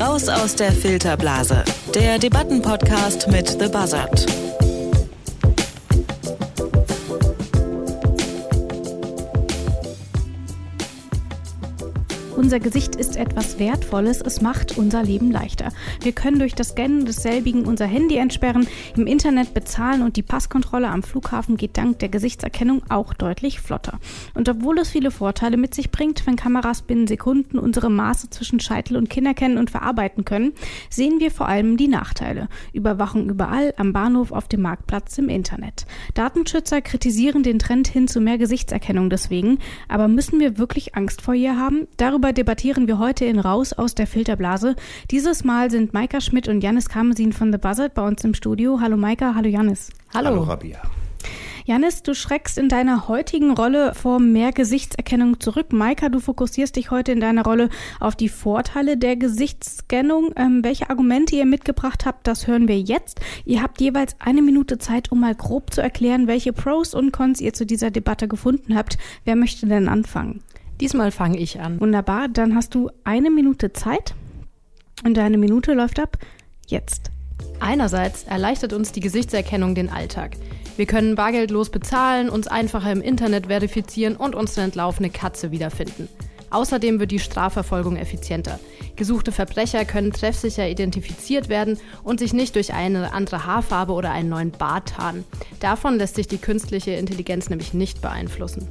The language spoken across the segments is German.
Raus aus der Filterblase. Der Debattenpodcast mit The Buzzard. Unser Gesicht ist etwas Wertvolles, es macht unser Leben leichter. Wir können durch das Scannen desselbigen unser Handy entsperren, im Internet bezahlen und die Passkontrolle am Flughafen geht dank der Gesichtserkennung auch deutlich flotter. Und obwohl es viele Vorteile mit sich bringt, wenn Kameras binnen Sekunden unsere Maße zwischen Scheitel und Kinn erkennen und verarbeiten können, sehen wir vor allem die Nachteile. Überwachung überall, am Bahnhof, auf dem Marktplatz, im Internet. Datenschützer kritisieren den Trend hin zu mehr Gesichtserkennung deswegen, aber müssen wir wirklich Angst vor ihr haben? Darüber debattieren wir heute in Raus aus der Filterblase. Dieses Mal sind Maika Schmidt und Janis Kamesin von The Buzzard bei uns im Studio. Hallo Maika, hallo Janis. Hallo. Hallo Rabia. Janis, du schreckst in deiner heutigen Rolle vor mehr Gesichtserkennung zurück. Maika, du fokussierst dich heute in deiner Rolle auf die Vorteile der Gesichtsscannung. Ähm, welche Argumente ihr mitgebracht habt, das hören wir jetzt. Ihr habt jeweils eine Minute Zeit, um mal grob zu erklären, welche Pros und Cons ihr zu dieser Debatte gefunden habt. Wer möchte denn anfangen? Diesmal fange ich an. Wunderbar, dann hast du eine Minute Zeit und deine Minute läuft ab jetzt. Einerseits erleichtert uns die Gesichtserkennung den Alltag. Wir können bargeldlos bezahlen, uns einfacher im Internet verifizieren und unsere entlaufene Katze wiederfinden. Außerdem wird die Strafverfolgung effizienter. Gesuchte Verbrecher können treffsicher identifiziert werden und sich nicht durch eine andere Haarfarbe oder einen neuen Bart tarnen. Davon lässt sich die künstliche Intelligenz nämlich nicht beeinflussen.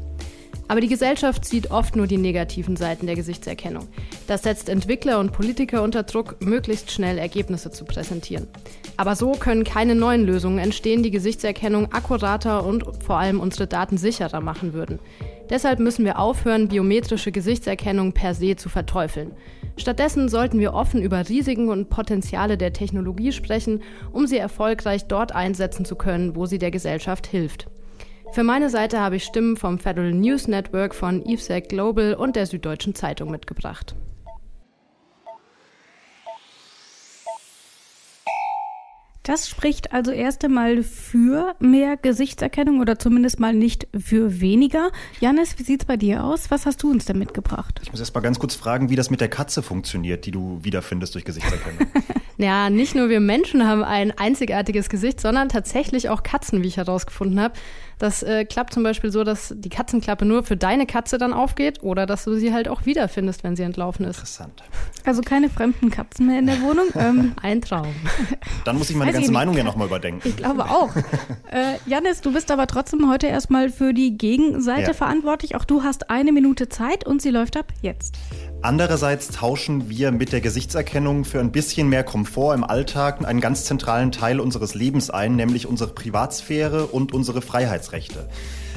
Aber die Gesellschaft sieht oft nur die negativen Seiten der Gesichtserkennung. Das setzt Entwickler und Politiker unter Druck, möglichst schnell Ergebnisse zu präsentieren. Aber so können keine neuen Lösungen entstehen, die Gesichtserkennung akkurater und vor allem unsere Daten sicherer machen würden. Deshalb müssen wir aufhören, biometrische Gesichtserkennung per se zu verteufeln. Stattdessen sollten wir offen über Risiken und Potenziale der Technologie sprechen, um sie erfolgreich dort einsetzen zu können, wo sie der Gesellschaft hilft. Für meine Seite habe ich Stimmen vom Federal News Network von EFSEC Global und der Süddeutschen Zeitung mitgebracht. Das spricht also erst einmal für mehr Gesichtserkennung oder zumindest mal nicht für weniger. Janis, wie sieht's bei dir aus? Was hast du uns denn mitgebracht? Ich muss erst mal ganz kurz fragen, wie das mit der Katze funktioniert, die du wiederfindest durch Gesichtserkennung. ja, nicht nur wir Menschen haben ein einzigartiges Gesicht, sondern tatsächlich auch Katzen, wie ich herausgefunden habe. Das äh, klappt zum Beispiel so, dass die Katzenklappe nur für deine Katze dann aufgeht oder dass du sie halt auch wiederfindest, wenn sie entlaufen ist. Interessant. Also keine fremden Katzen mehr in der Wohnung. Ähm, Ein Traum. Dann muss ich meine Weiß ganze Meinung ja nochmal überdenken. Ich glaube auch. äh, Janis, du bist aber trotzdem heute erstmal für die Gegenseite ja. verantwortlich. Auch du hast eine Minute Zeit und sie läuft ab jetzt. Andererseits tauschen wir mit der Gesichtserkennung für ein bisschen mehr Komfort im Alltag einen ganz zentralen Teil unseres Lebens ein, nämlich unsere Privatsphäre und unsere Freiheitsrechte.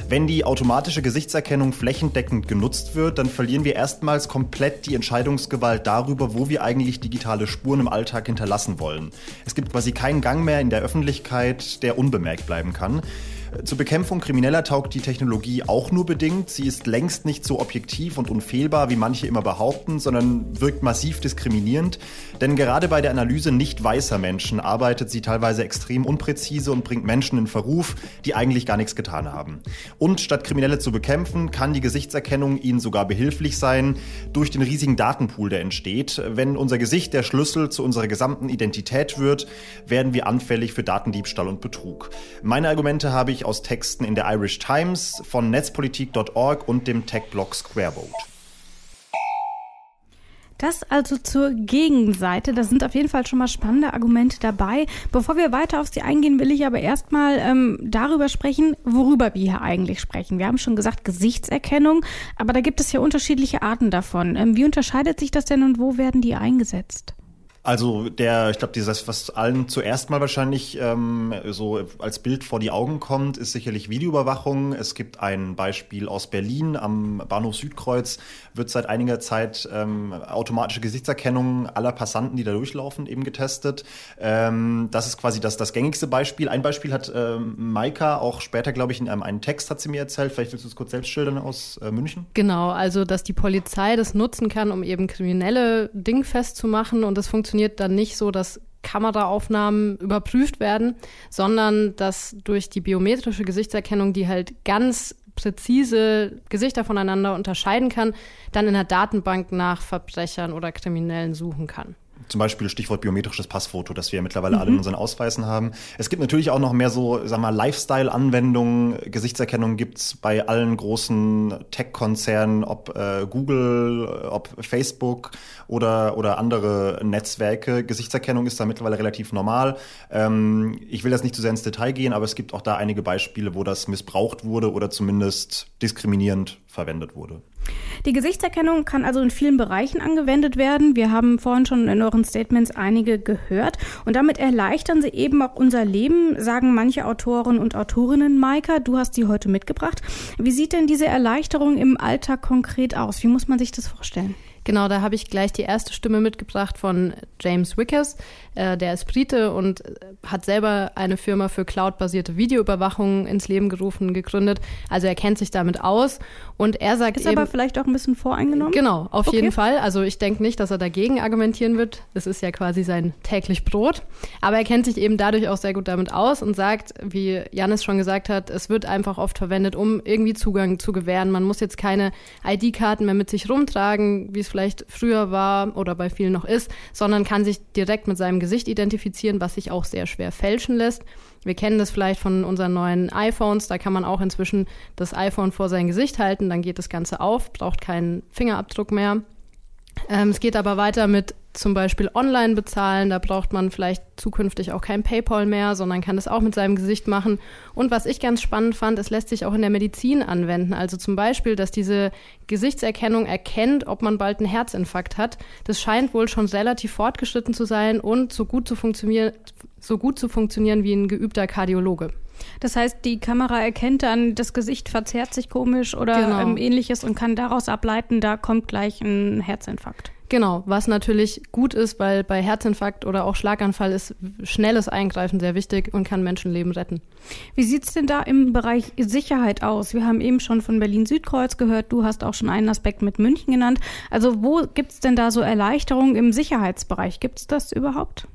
Wenn die automatische Gesichtserkennung flächendeckend genutzt wird, dann verlieren wir erstmals komplett die Entscheidungsgewalt darüber, wo wir eigentlich digitale Spuren im Alltag hinterlassen wollen. Es gibt quasi keinen Gang mehr in der Öffentlichkeit, der unbemerkt bleiben kann. Zur Bekämpfung Krimineller taugt die Technologie auch nur bedingt. Sie ist längst nicht so objektiv und unfehlbar, wie manche immer behaupten, sondern wirkt massiv diskriminierend. Denn gerade bei der Analyse nicht weißer Menschen arbeitet sie teilweise extrem unpräzise und bringt Menschen in Verruf, die eigentlich gar nichts getan haben. Und statt Kriminelle zu bekämpfen, kann die Gesichtserkennung ihnen sogar behilflich sein durch den riesigen Datenpool, der entsteht. Wenn unser Gesicht der Schlüssel zu unserer gesamten Identität wird, werden wir anfällig für Datendiebstahl und Betrug. Meine Argumente habe ich aus Texten in der Irish Times, von netzpolitik.org und dem Tech-Blog Squarevote. Das also zur Gegenseite. Da sind auf jeden Fall schon mal spannende Argumente dabei. Bevor wir weiter auf sie eingehen, will ich aber erstmal ähm, darüber sprechen, worüber wir hier eigentlich sprechen. Wir haben schon gesagt Gesichtserkennung, aber da gibt es ja unterschiedliche Arten davon. Ähm, wie unterscheidet sich das denn und wo werden die eingesetzt? Also der, ich glaube, dieses, was allen zuerst mal wahrscheinlich ähm, so als Bild vor die Augen kommt, ist sicherlich Videoüberwachung. Es gibt ein Beispiel aus Berlin am Bahnhof Südkreuz, wird seit einiger Zeit ähm, automatische Gesichtserkennung aller Passanten, die da durchlaufen, eben getestet. Ähm, das ist quasi das, das gängigste Beispiel. Ein Beispiel hat ähm, Maika auch später, glaube ich, in einem einen Text hat sie mir erzählt. Vielleicht willst du es kurz selbst schildern aus äh, München? Genau, also dass die Polizei das nutzen kann, um eben Kriminelle dingfest zu machen und das funktioniert funktioniert dann nicht so, dass Kameraaufnahmen überprüft werden, sondern dass durch die biometrische Gesichtserkennung, die halt ganz präzise Gesichter voneinander unterscheiden kann, dann in der Datenbank nach Verbrechern oder Kriminellen suchen kann. Zum Beispiel Stichwort biometrisches Passfoto, das wir mittlerweile mhm. alle in unseren Ausweisen haben. Es gibt natürlich auch noch mehr so, sag mal, Lifestyle-Anwendungen. Gesichtserkennung gibt's bei allen großen Tech-Konzernen, ob äh, Google, ob Facebook oder, oder andere Netzwerke. Gesichtserkennung ist da mittlerweile relativ normal. Ähm, ich will das nicht zu sehr ins Detail gehen, aber es gibt auch da einige Beispiele, wo das missbraucht wurde oder zumindest diskriminierend verwendet wurde. Die Gesichtserkennung kann also in vielen Bereichen angewendet werden. Wir haben vorhin schon in euren Statements einige gehört. Und damit erleichtern sie eben auch unser Leben, sagen manche Autoren und Autorinnen. Maika, du hast die heute mitgebracht. Wie sieht denn diese Erleichterung im Alltag konkret aus? Wie muss man sich das vorstellen? Genau, da habe ich gleich die erste Stimme mitgebracht von James Wickers. Äh, der ist Brite und äh, hat selber eine Firma für cloudbasierte Videoüberwachung ins Leben gerufen, gegründet. Also er kennt sich damit aus und er sagt ist eben, aber vielleicht auch ein bisschen voreingenommen. Genau, auf okay. jeden Fall. Also ich denke nicht, dass er dagegen argumentieren wird. Das ist ja quasi sein täglich Brot. Aber er kennt sich eben dadurch auch sehr gut damit aus und sagt, wie Janis schon gesagt hat, es wird einfach oft verwendet, um irgendwie Zugang zu gewähren. Man muss jetzt keine ID-Karten mehr mit sich rumtragen, wie es vielleicht früher war oder bei vielen noch ist, sondern kann sich direkt mit seinem Gesicht identifizieren, was sich auch sehr schwer fälschen lässt. Wir kennen das vielleicht von unseren neuen iPhones, da kann man auch inzwischen das iPhone vor sein Gesicht halten, dann geht das Ganze auf, braucht keinen Fingerabdruck mehr. Ähm, es geht aber weiter mit zum Beispiel online bezahlen. Da braucht man vielleicht zukünftig auch kein PayPal mehr, sondern kann das auch mit seinem Gesicht machen. Und was ich ganz spannend fand, es lässt sich auch in der Medizin anwenden. Also zum Beispiel, dass diese Gesichtserkennung erkennt, ob man bald einen Herzinfarkt hat. Das scheint wohl schon relativ fortgeschritten zu sein und so gut zu funktionieren, so gut zu funktionieren wie ein geübter Kardiologe. Das heißt, die Kamera erkennt dann, das Gesicht verzerrt sich komisch oder genau. ähm, ähnliches und kann daraus ableiten, da kommt gleich ein Herzinfarkt. Genau, was natürlich gut ist, weil bei Herzinfarkt oder auch Schlaganfall ist schnelles Eingreifen sehr wichtig und kann Menschenleben retten. Wie sieht's denn da im Bereich Sicherheit aus? Wir haben eben schon von Berlin-Südkreuz gehört, du hast auch schon einen Aspekt mit München genannt. Also wo gibt's denn da so Erleichterungen im Sicherheitsbereich? Gibt's das überhaupt?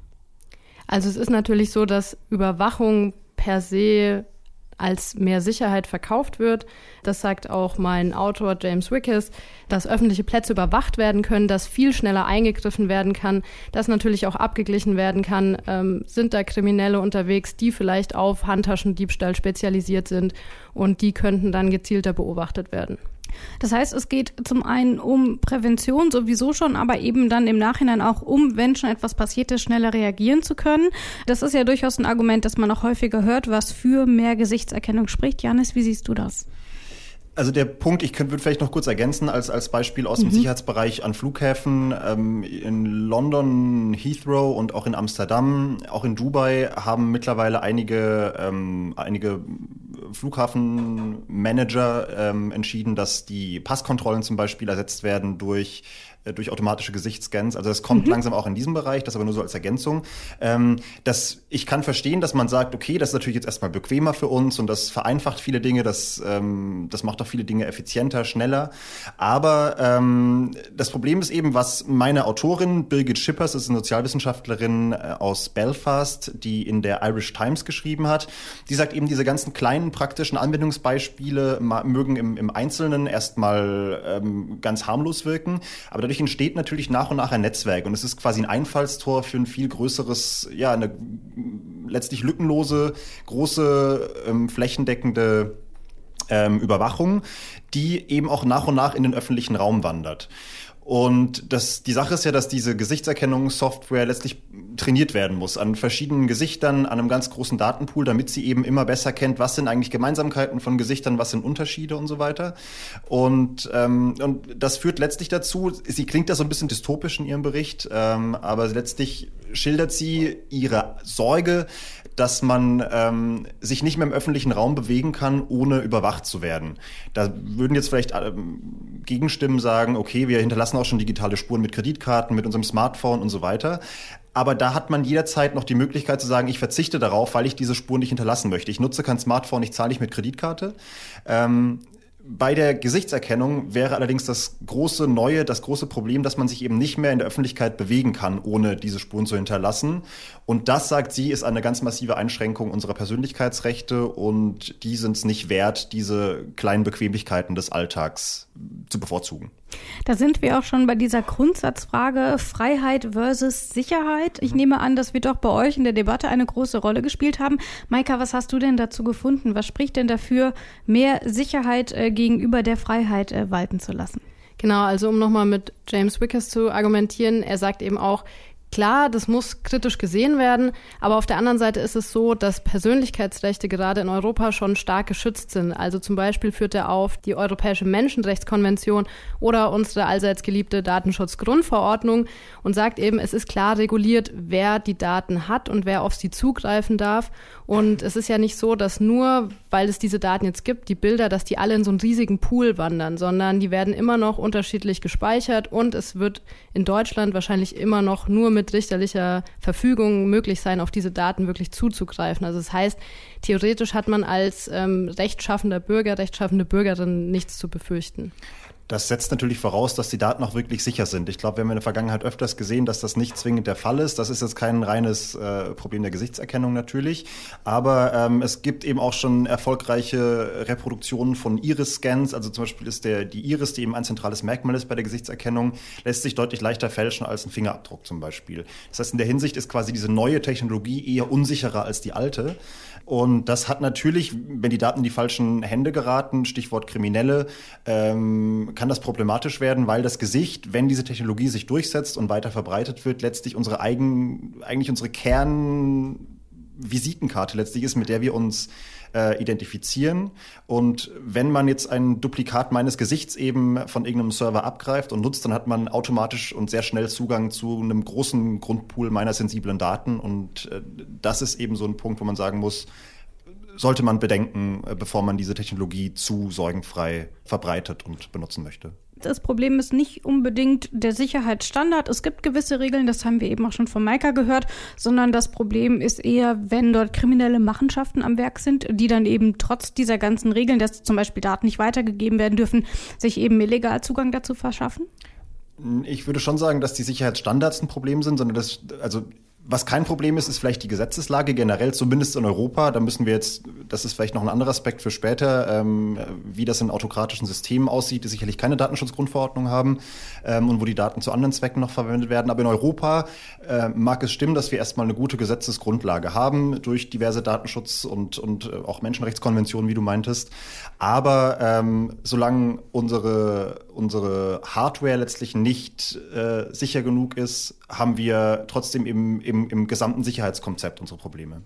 Also es ist natürlich so, dass Überwachung per se als mehr Sicherheit verkauft wird. Das sagt auch mein Autor James Wickes, dass öffentliche Plätze überwacht werden können, dass viel schneller eingegriffen werden kann, dass natürlich auch abgeglichen werden kann, ähm, sind da Kriminelle unterwegs, die vielleicht auf Handtaschendiebstahl spezialisiert sind und die könnten dann gezielter beobachtet werden. Das heißt, es geht zum einen um Prävention sowieso schon, aber eben dann im Nachhinein auch um, wenn schon etwas passiert ist, schneller reagieren zu können. Das ist ja durchaus ein Argument, das man auch häufiger hört, was für mehr Gesichtserkennung spricht. Janis, wie siehst du das? Also der Punkt, ich könnte vielleicht noch kurz ergänzen als, als Beispiel aus dem mhm. Sicherheitsbereich an Flughäfen. Ähm, in London, Heathrow und auch in Amsterdam, auch in Dubai haben mittlerweile einige, ähm, einige Flughafenmanager ähm, entschieden, dass die Passkontrollen zum Beispiel ersetzt werden durch durch automatische Gesichtsscans. Also das kommt mhm. langsam auch in diesem Bereich, das aber nur so als Ergänzung. Ähm, das, ich kann verstehen, dass man sagt, okay, das ist natürlich jetzt erstmal bequemer für uns und das vereinfacht viele Dinge, das, ähm, das macht auch viele Dinge effizienter, schneller. Aber ähm, das Problem ist eben, was meine Autorin Birgit Schippers, ist eine Sozialwissenschaftlerin äh, aus Belfast, die in der Irish Times geschrieben hat, die sagt eben, diese ganzen kleinen praktischen Anwendungsbeispiele mögen im, im Einzelnen erstmal ähm, ganz harmlos wirken, aber dadurch entsteht natürlich nach und nach ein Netzwerk und es ist quasi ein Einfallstor für ein viel größeres, ja, eine letztlich lückenlose, große, ähm, flächendeckende ähm, Überwachung, die eben auch nach und nach in den öffentlichen Raum wandert. Und das, die Sache ist ja, dass diese Gesichtserkennungssoftware letztlich trainiert werden muss an verschiedenen Gesichtern, an einem ganz großen Datenpool, damit sie eben immer besser kennt, was sind eigentlich Gemeinsamkeiten von Gesichtern, was sind Unterschiede und so weiter. Und, ähm, und das führt letztlich dazu, sie klingt da so ein bisschen dystopisch in ihrem Bericht, ähm, aber letztlich schildert sie ihre Sorge, dass man ähm, sich nicht mehr im öffentlichen Raum bewegen kann, ohne überwacht zu werden. Da würden jetzt vielleicht ähm, Gegenstimmen sagen, okay, wir hinterlassen auch schon digitale Spuren mit Kreditkarten, mit unserem Smartphone und so weiter. Aber da hat man jederzeit noch die Möglichkeit zu sagen, ich verzichte darauf, weil ich diese Spuren nicht hinterlassen möchte. Ich nutze kein Smartphone, ich zahle nicht mit Kreditkarte. Ähm, Bei der Gesichtserkennung wäre allerdings das große Neue, das große Problem, dass man sich eben nicht mehr in der Öffentlichkeit bewegen kann, ohne diese Spuren zu hinterlassen. Und das, sagt sie, ist eine ganz massive Einschränkung unserer Persönlichkeitsrechte und die sind es nicht wert, diese kleinen Bequemlichkeiten des Alltags zu bevorzugen. Da sind wir auch schon bei dieser Grundsatzfrage Freiheit versus Sicherheit. Ich nehme an, das wird auch bei euch in der Debatte eine große Rolle gespielt haben. Maika, was hast du denn dazu gefunden? Was spricht denn dafür, mehr Sicherheit äh, gegenüber der Freiheit äh, walten zu lassen? Genau, also um nochmal mit James Wickers zu argumentieren, er sagt eben auch, Klar, das muss kritisch gesehen werden, aber auf der anderen Seite ist es so, dass Persönlichkeitsrechte gerade in Europa schon stark geschützt sind. Also zum Beispiel führt er auf die Europäische Menschenrechtskonvention oder unsere allseits geliebte Datenschutzgrundverordnung und sagt eben, es ist klar reguliert, wer die Daten hat und wer auf sie zugreifen darf. Und es ist ja nicht so, dass nur, weil es diese Daten jetzt gibt, die Bilder, dass die alle in so einen riesigen Pool wandern, sondern die werden immer noch unterschiedlich gespeichert und es wird in Deutschland wahrscheinlich immer noch nur mit richterlicher Verfügung möglich sein, auf diese Daten wirklich zuzugreifen. Also das heißt, theoretisch hat man als ähm, rechtschaffender Bürger, rechtschaffende Bürgerin nichts zu befürchten. Das setzt natürlich voraus, dass die Daten auch wirklich sicher sind. Ich glaube, wir haben in der Vergangenheit öfters gesehen, dass das nicht zwingend der Fall ist. Das ist jetzt kein reines äh, Problem der Gesichtserkennung natürlich. Aber ähm, es gibt eben auch schon erfolgreiche Reproduktionen von Iris-Scans. Also zum Beispiel ist der, die Iris, die eben ein zentrales Merkmal ist bei der Gesichtserkennung, lässt sich deutlich leichter fälschen als ein Fingerabdruck zum Beispiel. Das heißt, in der Hinsicht ist quasi diese neue Technologie eher unsicherer als die alte. Und das hat natürlich, wenn die Daten in die falschen Hände geraten, Stichwort Kriminelle, ähm, kann das problematisch werden, weil das Gesicht, wenn diese Technologie sich durchsetzt und weiter verbreitet wird, letztlich unsere eigen, eigentlich unsere Kernvisitenkarte letztlich ist, mit der wir uns äh, identifizieren. Und wenn man jetzt ein Duplikat meines Gesichts eben von irgendeinem Server abgreift und nutzt, dann hat man automatisch und sehr schnell Zugang zu einem großen Grundpool meiner sensiblen Daten. Und äh, das ist eben so ein Punkt, wo man sagen muss, sollte man bedenken, äh, bevor man diese Technologie zu sorgenfrei verbreitet und benutzen möchte. Das Problem ist nicht unbedingt der Sicherheitsstandard. Es gibt gewisse Regeln, das haben wir eben auch schon von Maika gehört, sondern das Problem ist eher, wenn dort kriminelle Machenschaften am Werk sind, die dann eben trotz dieser ganzen Regeln, dass zum Beispiel Daten nicht weitergegeben werden dürfen, sich eben illegal Zugang dazu verschaffen. Ich würde schon sagen, dass die Sicherheitsstandards ein Problem sind, sondern das, also was kein Problem ist, ist vielleicht die Gesetzeslage generell, zumindest in Europa. Da müssen wir jetzt, das ist vielleicht noch ein anderer Aspekt für später, ähm, wie das in autokratischen Systemen aussieht, die sicherlich keine Datenschutzgrundverordnung haben ähm, und wo die Daten zu anderen Zwecken noch verwendet werden. Aber in Europa äh, mag es stimmen, dass wir erstmal eine gute Gesetzesgrundlage haben durch diverse Datenschutz- und, und äh, auch Menschenrechtskonventionen, wie du meintest. Aber ähm, solange unsere, unsere Hardware letztlich nicht äh, sicher genug ist, haben wir trotzdem im, im gesamten Sicherheitskonzept unsere Probleme.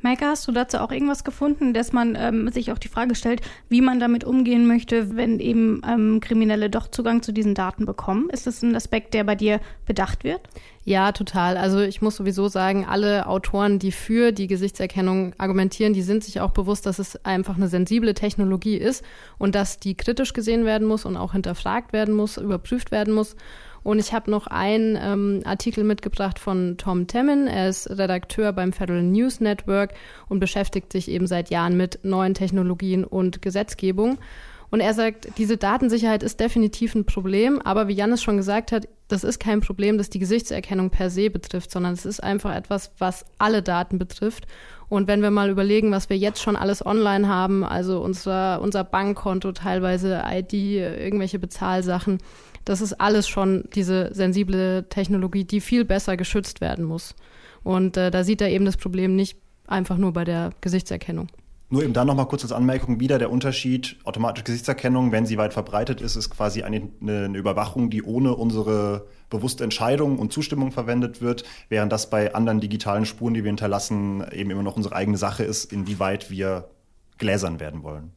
Maike, hast du dazu auch irgendwas gefunden, dass man ähm, sich auch die Frage stellt, wie man damit umgehen möchte, wenn eben ähm, Kriminelle doch Zugang zu diesen Daten bekommen? Ist das ein Aspekt, der bei dir bedacht wird? Ja, total. Also ich muss sowieso sagen, alle Autoren, die für die Gesichtserkennung argumentieren, die sind sich auch bewusst, dass es einfach eine sensible Technologie ist und dass die kritisch gesehen werden muss und auch hinterfragt werden muss, überprüft werden muss. Und ich habe noch einen ähm, Artikel mitgebracht von Tom Temin. Er ist Redakteur beim Federal News Network und beschäftigt sich eben seit Jahren mit neuen Technologien und Gesetzgebung. Und er sagt, diese Datensicherheit ist definitiv ein Problem, aber wie Janis schon gesagt hat, das ist kein Problem, das die Gesichtserkennung per se betrifft, sondern es ist einfach etwas, was alle Daten betrifft. Und wenn wir mal überlegen, was wir jetzt schon alles online haben, also unser, unser Bankkonto, teilweise ID, irgendwelche Bezahlsachen, das ist alles schon diese sensible Technologie, die viel besser geschützt werden muss. Und äh, da sieht er eben das Problem nicht einfach nur bei der Gesichtserkennung. Nur eben dann nochmal kurz als Anmerkung wieder der Unterschied, automatische Gesichtserkennung, wenn sie weit verbreitet ist, ist quasi eine, eine, Überwachung, die ohne unsere bewusste Entscheidung und Zustimmung verwendet wird, während das bei anderen digitalen Spuren, die wir hinterlassen, eben immer noch unsere eigene Sache ist, inwieweit wir gläsern werden wollen.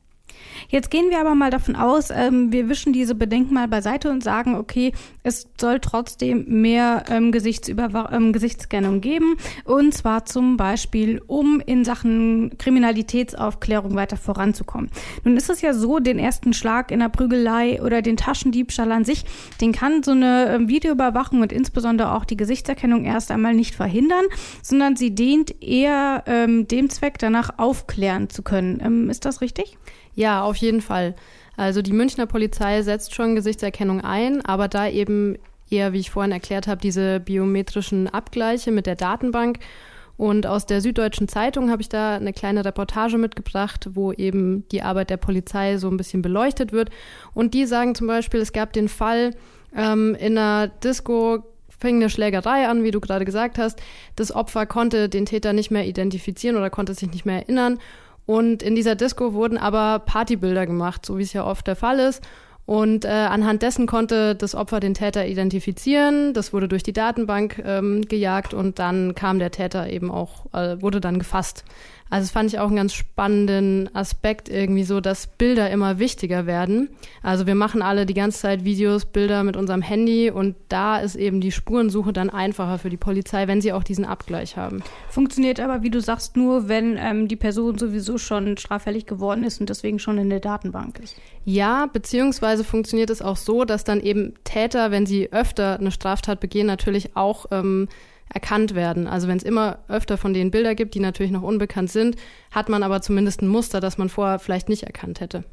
Jetzt gehen wir aber mal davon aus, ähm, wir wischen diese Bedenken mal beiseite und sagen, okay, es soll trotzdem mehr ähm, Gesichtsüberwa ähm, Gesichtsscannung geben. Und zwar zum Beispiel, um in Sachen Kriminalitätsaufklärung weiter voranzukommen. Nun ist es ja so, den ersten Schlag in der Prügelei oder den Taschendiebstahl an sich, den kann so eine ähm, Videoüberwachung und insbesondere auch die Gesichtserkennung erst einmal nicht verhindern, sondern sie dient eher ähm, dem Zweck, danach aufklären zu können. Ähm, ist das richtig? Ja, auf jeden Fall. Also die Münchner Polizei setzt schon Gesichtserkennung ein, aber da eben eher, wie ich vorhin erklärt habe, diese biometrischen Abgleiche mit der Datenbank. Und aus der Süddeutschen Zeitung habe ich da eine kleine Reportage mitgebracht, wo eben die Arbeit der Polizei so ein bisschen beleuchtet wird. Und die sagen zum Beispiel, es gab den Fall ähm, in einer Disco, fing eine Schlägerei an, wie du gerade gesagt hast. Das Opfer konnte den Täter nicht mehr identifizieren oder konnte sich nicht mehr erinnern. Und in dieser Disco wurden aber Partybilder gemacht, so wie es ja oft der Fall ist. Und äh, anhand dessen konnte das Opfer den Täter identifizieren. Das wurde durch die Datenbank ähm, gejagt und dann kam der Täter eben auch, äh, wurde dann gefasst. Also das fand ich auch einen ganz spannenden Aspekt irgendwie so, dass Bilder immer wichtiger werden. Also wir machen alle die ganze Zeit Videos, Bilder mit unserem Handy und da ist eben die Spurensuche dann einfacher für die Polizei, wenn sie auch diesen Abgleich haben. Funktioniert aber, wie du sagst, nur, wenn ähm, die Person sowieso schon straffällig geworden ist und deswegen schon in der Datenbank ist. Ja, beziehungsweise funktioniert es auch so, dass dann eben Täter, wenn sie öfter eine Straftat begehen, natürlich auch ähm, erkannt werden. Also wenn es immer öfter von denen Bilder gibt, die natürlich noch unbekannt sind, hat man aber zumindest ein Muster, das man vorher vielleicht nicht erkannt hätte.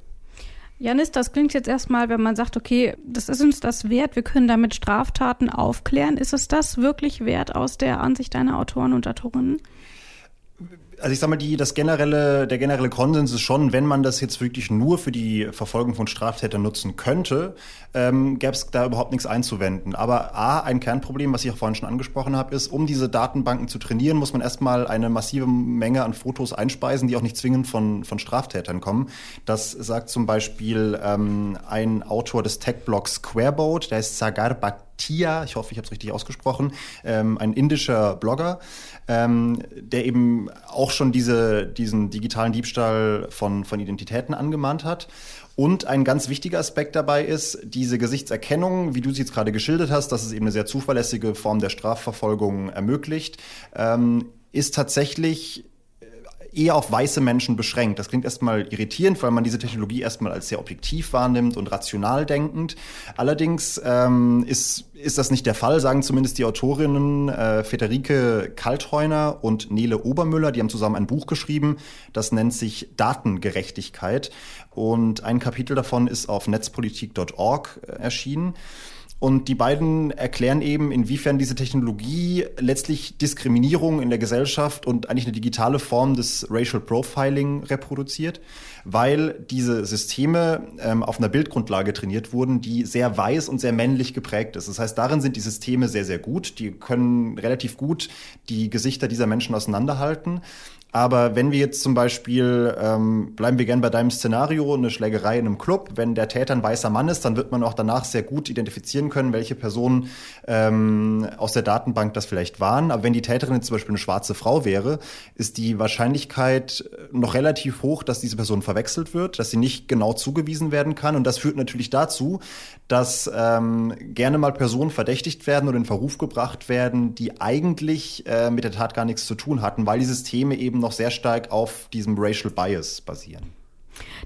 Janis, das klingt jetzt erstmal, wenn man sagt, okay, das ist uns das wert, wir können damit Straftaten aufklären. Ist es das wirklich wert aus der Ansicht deiner Autoren und Autorinnen? Also ich sag mal, die, das generelle, der generelle Konsens ist schon, wenn man das jetzt wirklich nur für die Verfolgung von Straftätern nutzen könnte, ähm, gäbe es da überhaupt nichts einzuwenden. Aber A, ein Kernproblem, was ich auch vorhin schon angesprochen habe, ist, um diese Datenbanken zu trainieren, muss man erstmal eine massive Menge an Fotos einspeisen, die auch nicht zwingend von, von Straftätern kommen. Das sagt zum Beispiel ähm, ein Autor des Tech-Blogs Squareboat, der ist Sagar Bhatia, ich hoffe, ich habe es richtig ausgesprochen, ähm, ein indischer Blogger, ähm, der eben auch schon diese, diesen digitalen Diebstahl von, von Identitäten angemahnt hat. Und ein ganz wichtiger Aspekt dabei ist, diese Gesichtserkennung, wie du sie jetzt gerade geschildert hast, dass es eben eine sehr zuverlässige Form der Strafverfolgung ermöglicht, ähm, ist tatsächlich eher auf weiße Menschen beschränkt. Das klingt erstmal irritierend, weil man diese Technologie erstmal als sehr objektiv wahrnimmt und rational denkend. Allerdings ähm, ist, ist das nicht der Fall, sagen zumindest die Autorinnen äh, Federike Kaltheuner und Nele Obermüller. Die haben zusammen ein Buch geschrieben, das nennt sich Datengerechtigkeit. Und ein Kapitel davon ist auf netzpolitik.org äh, erschienen. Und die beiden erklären eben, inwiefern diese Technologie letztlich Diskriminierung in der Gesellschaft und eigentlich eine digitale Form des Racial Profiling reproduziert, weil diese Systeme ähm, auf einer Bildgrundlage trainiert wurden, die sehr weiß und sehr männlich geprägt ist. Das heißt, darin sind die Systeme sehr, sehr gut. Die können relativ gut die Gesichter dieser Menschen auseinanderhalten. Aber wenn wir jetzt zum Beispiel, ähm, bleiben wir gern bei deinem Szenario, eine Schlägerei in einem Club, wenn der Täter ein weißer Mann ist, dann wird man auch danach sehr gut identifizieren können, welche Personen ähm, aus der Datenbank das vielleicht waren. Aber wenn die Täterin jetzt zum Beispiel eine schwarze Frau wäre, ist die Wahrscheinlichkeit noch relativ hoch, dass diese Person verwechselt wird, dass sie nicht genau zugewiesen werden kann. Und das führt natürlich dazu, dass ähm, gerne mal Personen verdächtigt werden oder in Verruf gebracht werden, die eigentlich äh, mit der Tat gar nichts zu tun hatten, weil die Systeme eben noch sehr stark auf diesem Racial Bias basieren.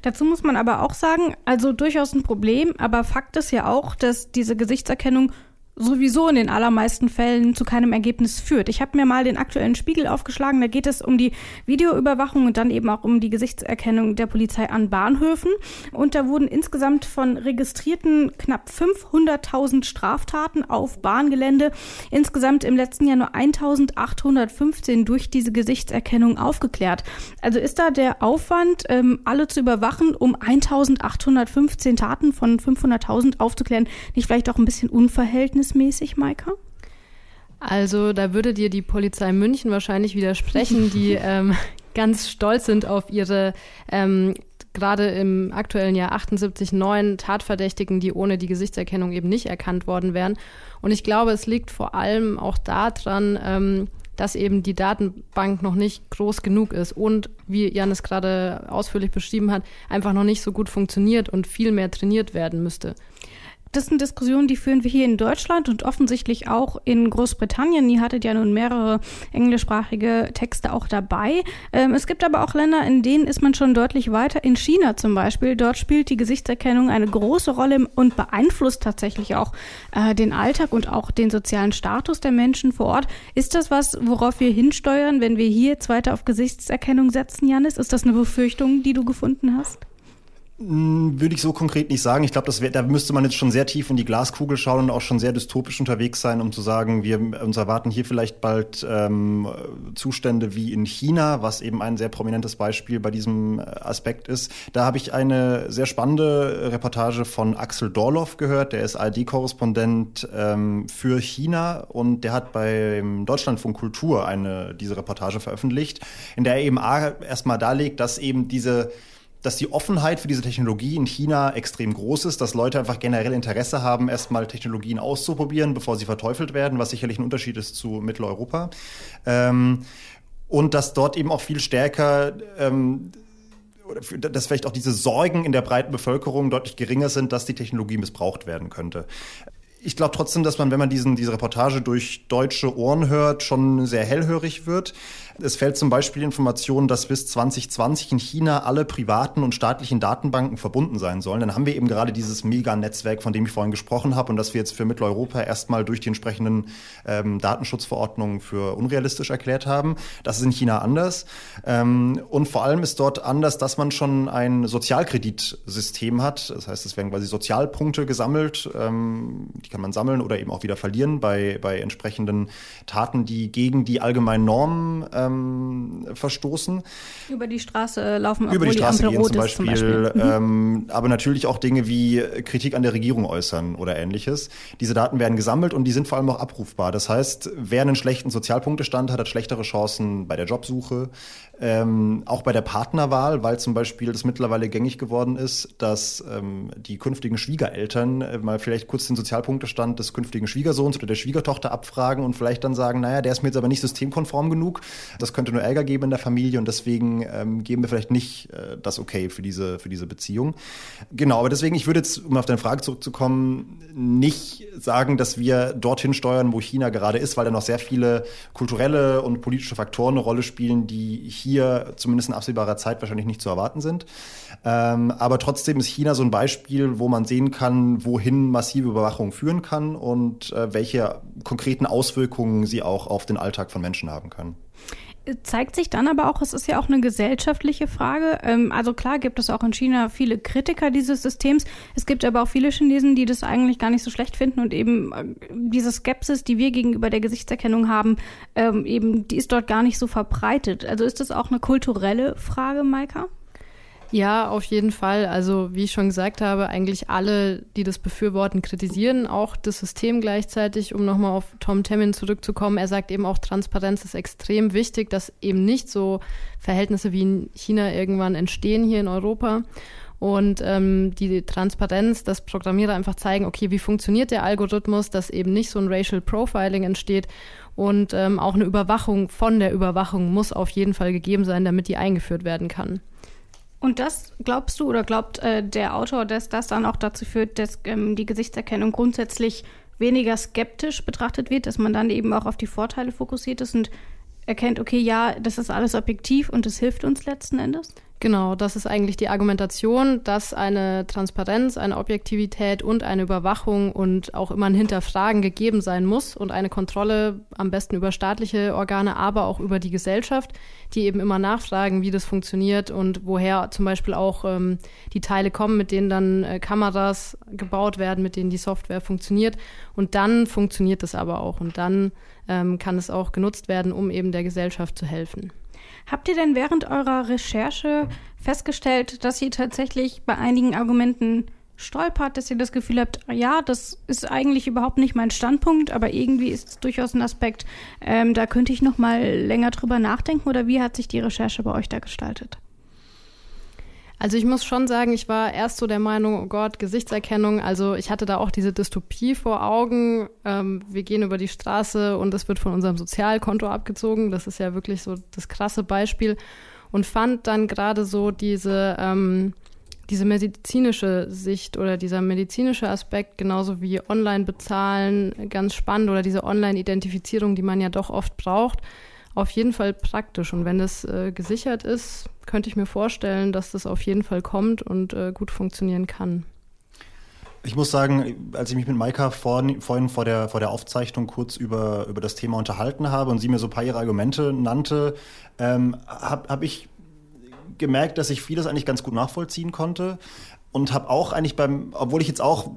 Dazu muss man aber auch sagen, also durchaus ein Problem, aber Fakt ist ja auch, dass diese Gesichtserkennung sowieso in den allermeisten Fällen zu keinem Ergebnis führt. Ich habe mir mal den aktuellen Spiegel aufgeschlagen, da geht es um die Videoüberwachung und dann eben auch um die Gesichtserkennung der Polizei an Bahnhöfen. Und da wurden insgesamt von registrierten knapp 500.000 Straftaten auf Bahngelände insgesamt im letzten Jahr nur 1.815 durch diese Gesichtserkennung aufgeklärt. Also ist da der Aufwand, ähm, alle zu überwachen, um 1.815 Taten von 500.000 aufzuklären, nicht vielleicht auch ein bisschen unverhältnismäßig? Verhältnismäßig, Maika? Also da würde dir die Polizei München wahrscheinlich widersprechen, die ähm, ganz stolz sind auf ihre ähm, gerade im aktuellen Jahr 78 neuen Tatverdächtigen, die ohne die Gesichtserkennung eben nicht erkannt worden wären. Und ich glaube, es liegt vor allem auch daran, ähm, dass eben die Datenbank noch nicht groß genug ist und, wie Jan es gerade ausführlich beschrieben hat, einfach noch nicht so gut funktioniert und viel mehr trainiert werden müsste das sind Diskussionen, die führen wir hier in Deutschland und offensichtlich auch in Großbritannien. Ihr hattet ja nun mehrere englischsprachige Texte auch dabei. Ähm, es gibt aber auch Länder, in denen ist man schon deutlich weiter. In China zum Beispiel, dort spielt die Gesichtserkennung eine große Rolle und beeinflusst tatsächlich auch äh, den Alltag und auch den sozialen Status der Menschen vor Ort. Ist das was, worauf wir hinsteuern, wenn wir hier jetzt weiter auf Gesichtserkennung setzen, Janis? Ist das eine Befürchtung, die du gefunden hast? Hm, würde ich so konkret nicht sagen. Ich glaube, da müsste man jetzt schon sehr tief in die Glaskugel schauen und auch schon sehr dystopisch unterwegs sein, um zu sagen, wir uns erwarten hier vielleicht bald ähm, Zustände wie in China, was eben ein sehr prominentes Beispiel bei diesem äh, Aspekt ist. Da habe ich eine sehr spannende Reportage von Axel Dorloff gehört. Der ist ARD-Korrespondent ähm, für China und der hat beim Deutschlandfunk Kultur eine diese Reportage veröffentlicht, in der er eben erstmal darlegt, dass eben diese dass die Offenheit für diese Technologie in China extrem groß ist, dass Leute einfach generell Interesse haben, erstmal Technologien auszuprobieren, bevor sie verteufelt werden, was sicherlich ein Unterschied ist zu Mitteleuropa. Ähm, und dass dort eben auch viel stärker ähm, dass vielleicht auch diese Sorgen in der breiten Bevölkerung deutlich geringer sind, dass die Technologie missbraucht werden könnte ich glaube trotzdem, dass man, wenn man diesen, diese Reportage durch deutsche Ohren hört, schon sehr hellhörig wird. Es fällt zum Beispiel Information, dass bis 2020 in China alle privaten und staatlichen Datenbanken verbunden sein sollen. Dann haben wir eben gerade dieses Mega-Netzwerk, von dem ich vorhin gesprochen habe und das wir jetzt für Mitteleuropa erstmal durch die entsprechenden ähm, Datenschutzverordnungen für unrealistisch erklärt haben. Das ist in China anders. Ähm, und vor allem ist dort anders, dass man schon ein Sozialkreditsystem hat. Das heißt, es werden quasi Sozialpunkte gesammelt. Ähm, die kann man sammeln oder eben auch wieder verlieren bei, bei entsprechenden Taten, die gegen die allgemeinen Normen ähm, verstoßen. Über die Straße laufen, Über die Straße die gehen zum Beispiel. Zum Beispiel. Mhm. Ähm, aber natürlich auch Dinge wie Kritik an der Regierung äußern oder ähnliches. Diese Daten werden gesammelt und die sind vor allem auch abrufbar. Das heißt, wer einen schlechten Sozialpunktestand hat, hat schlechtere Chancen bei der Jobsuche, ähm, auch bei der Partnerwahl, weil zum Beispiel das mittlerweile gängig geworden ist, dass ähm, die künftigen Schwiegereltern äh, mal vielleicht kurz den Sozialpunktestand des künftigen Schwiegersohns oder der Schwiegertochter abfragen und vielleicht dann sagen, naja, der ist mir jetzt aber nicht systemkonform genug. Das könnte nur Ärger geben in der Familie und deswegen ähm, geben wir vielleicht nicht äh, das Okay für diese, für diese Beziehung. Genau, aber deswegen, ich würde jetzt, um auf deine Frage zurückzukommen, nicht sagen, dass wir dorthin steuern, wo China gerade ist, weil da noch sehr viele kulturelle und politische Faktoren eine Rolle spielen, die hier zumindest in absehbarer Zeit wahrscheinlich nicht zu erwarten sind. Ähm, aber trotzdem ist China so ein Beispiel, wo man sehen kann, wohin massive Überwachung führen kann und äh, welche konkreten Auswirkungen sie auch auf den Alltag von Menschen haben können zeigt sich dann aber auch, es ist ja auch eine gesellschaftliche Frage. Ähm, also klar gibt es auch in China viele Kritiker dieses Systems. Es gibt aber auch viele Chinesen, die das eigentlich gar nicht so schlecht finden und eben äh, diese Skepsis, die wir gegenüber der Gesichtserkennung haben, ähm, eben, die ist dort gar nicht so verbreitet. Also ist das auch eine kulturelle Frage, Maika? Ja, auf jeden Fall. Also wie ich schon gesagt habe, eigentlich alle, die das befürworten, kritisieren auch das System gleichzeitig. Um nochmal auf Tom Temin zurückzukommen, er sagt eben auch, Transparenz ist extrem wichtig, dass eben nicht so Verhältnisse wie in China irgendwann entstehen hier in Europa. Und ähm, die Transparenz, dass Programmierer einfach zeigen, okay, wie funktioniert der Algorithmus, dass eben nicht so ein Racial Profiling entsteht. Und ähm, auch eine Überwachung von der Überwachung muss auf jeden Fall gegeben sein, damit die eingeführt werden kann. Und das glaubst du oder glaubt äh, der Autor, dass das dann auch dazu führt, dass ähm, die Gesichtserkennung grundsätzlich weniger skeptisch betrachtet wird, dass man dann eben auch auf die Vorteile fokussiert ist und erkennt, okay, ja, das ist alles objektiv und es hilft uns letzten Endes? Genau, das ist eigentlich die Argumentation, dass eine Transparenz, eine Objektivität und eine Überwachung und auch immer ein Hinterfragen gegeben sein muss und eine Kontrolle am besten über staatliche Organe, aber auch über die Gesellschaft, die eben immer nachfragen, wie das funktioniert und woher zum Beispiel auch ähm, die Teile kommen, mit denen dann äh, Kameras gebaut werden, mit denen die Software funktioniert. Und dann funktioniert das aber auch und dann ähm, kann es auch genutzt werden, um eben der Gesellschaft zu helfen. Habt ihr denn während eurer Recherche festgestellt, dass ihr tatsächlich bei einigen Argumenten stolpert, dass ihr das Gefühl habt, ja, das ist eigentlich überhaupt nicht mein Standpunkt, aber irgendwie ist es durchaus ein Aspekt, ähm, da könnte ich noch mal länger drüber nachdenken oder wie hat sich die Recherche bei euch da gestaltet? Also ich muss schon sagen, ich war erst so der Meinung, oh Gott, Gesichtserkennung. Also ich hatte da auch diese Dystopie vor Augen. Ähm, wir gehen über die Straße und es wird von unserem Sozialkonto abgezogen. Das ist ja wirklich so das krasse Beispiel. Und fand dann gerade so diese, ähm, diese medizinische Sicht oder dieser medizinische Aspekt, genauso wie Online-Bezahlen, ganz spannend oder diese Online-Identifizierung, die man ja doch oft braucht auf jeden Fall praktisch. Und wenn das äh, gesichert ist, könnte ich mir vorstellen, dass das auf jeden Fall kommt und äh, gut funktionieren kann. Ich muss sagen, als ich mich mit Maika vor, vorhin vor der, vor der Aufzeichnung kurz über, über das Thema unterhalten habe und sie mir so ein paar ihre Argumente nannte, ähm, habe hab ich gemerkt, dass ich vieles eigentlich ganz gut nachvollziehen konnte und habe auch eigentlich beim, obwohl ich jetzt auch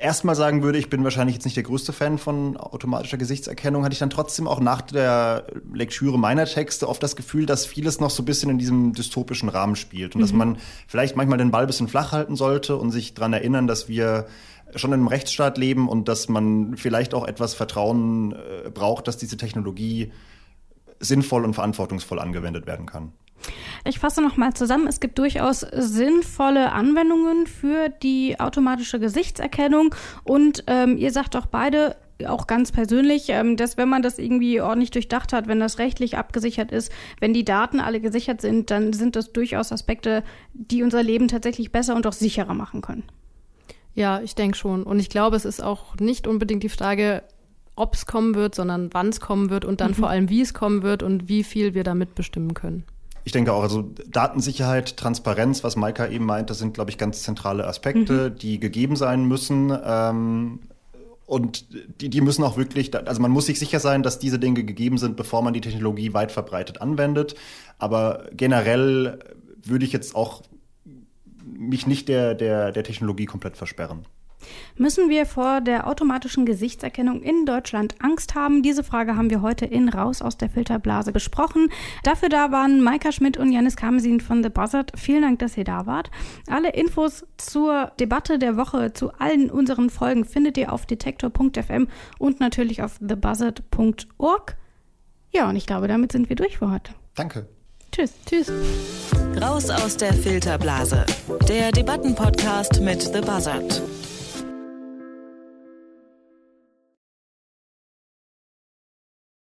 erstmal sagen würde, ich bin wahrscheinlich jetzt nicht der größte Fan von automatischer Gesichtserkennung, hatte ich dann trotzdem auch nach der Lektüre meiner Texte oft das Gefühl, dass vieles noch so ein bisschen in diesem dystopischen Rahmen spielt und mhm. dass man vielleicht manchmal den Ball ein bisschen flach halten sollte und sich daran erinnern, dass wir schon in einem Rechtsstaat leben und dass man vielleicht auch etwas Vertrauen äh, braucht, dass diese Technologie sinnvoll und verantwortungsvoll angewendet werden kann. Ich fasse nochmal zusammen. Es gibt durchaus sinnvolle Anwendungen für die automatische Gesichtserkennung. Und ähm, ihr sagt auch beide, auch ganz persönlich, ähm, dass wenn man das irgendwie ordentlich durchdacht hat, wenn das rechtlich abgesichert ist, wenn die Daten alle gesichert sind, dann sind das durchaus Aspekte, die unser Leben tatsächlich besser und auch sicherer machen können. Ja, ich denke schon. Und ich glaube, es ist auch nicht unbedingt die Frage, ob es kommen wird, sondern wann es kommen wird und dann mhm. vor allem, wie es kommen wird und wie viel wir damit bestimmen können. Ich denke auch, also Datensicherheit, Transparenz, was Maika eben meint, das sind, glaube ich, ganz zentrale Aspekte, mhm. die gegeben sein müssen. Ähm, und die, die müssen auch wirklich, also man muss sich sicher sein, dass diese Dinge gegeben sind, bevor man die Technologie weit verbreitet anwendet. Aber generell würde ich jetzt auch mich nicht der, der, der Technologie komplett versperren. Müssen wir vor der automatischen Gesichtserkennung in Deutschland Angst haben? Diese Frage haben wir heute in Raus aus der Filterblase besprochen. Dafür da waren Maika Schmidt und Janis Kamesin von The Buzzard. Vielen Dank, dass ihr da wart. Alle Infos zur Debatte der Woche, zu allen unseren Folgen findet ihr auf detektor.fm und natürlich auf thebuzzard.org. Ja, und ich glaube, damit sind wir durch für heute. Danke. Tschüss. Tschüss. Raus aus der Filterblase. Der Debattenpodcast mit The Buzzard.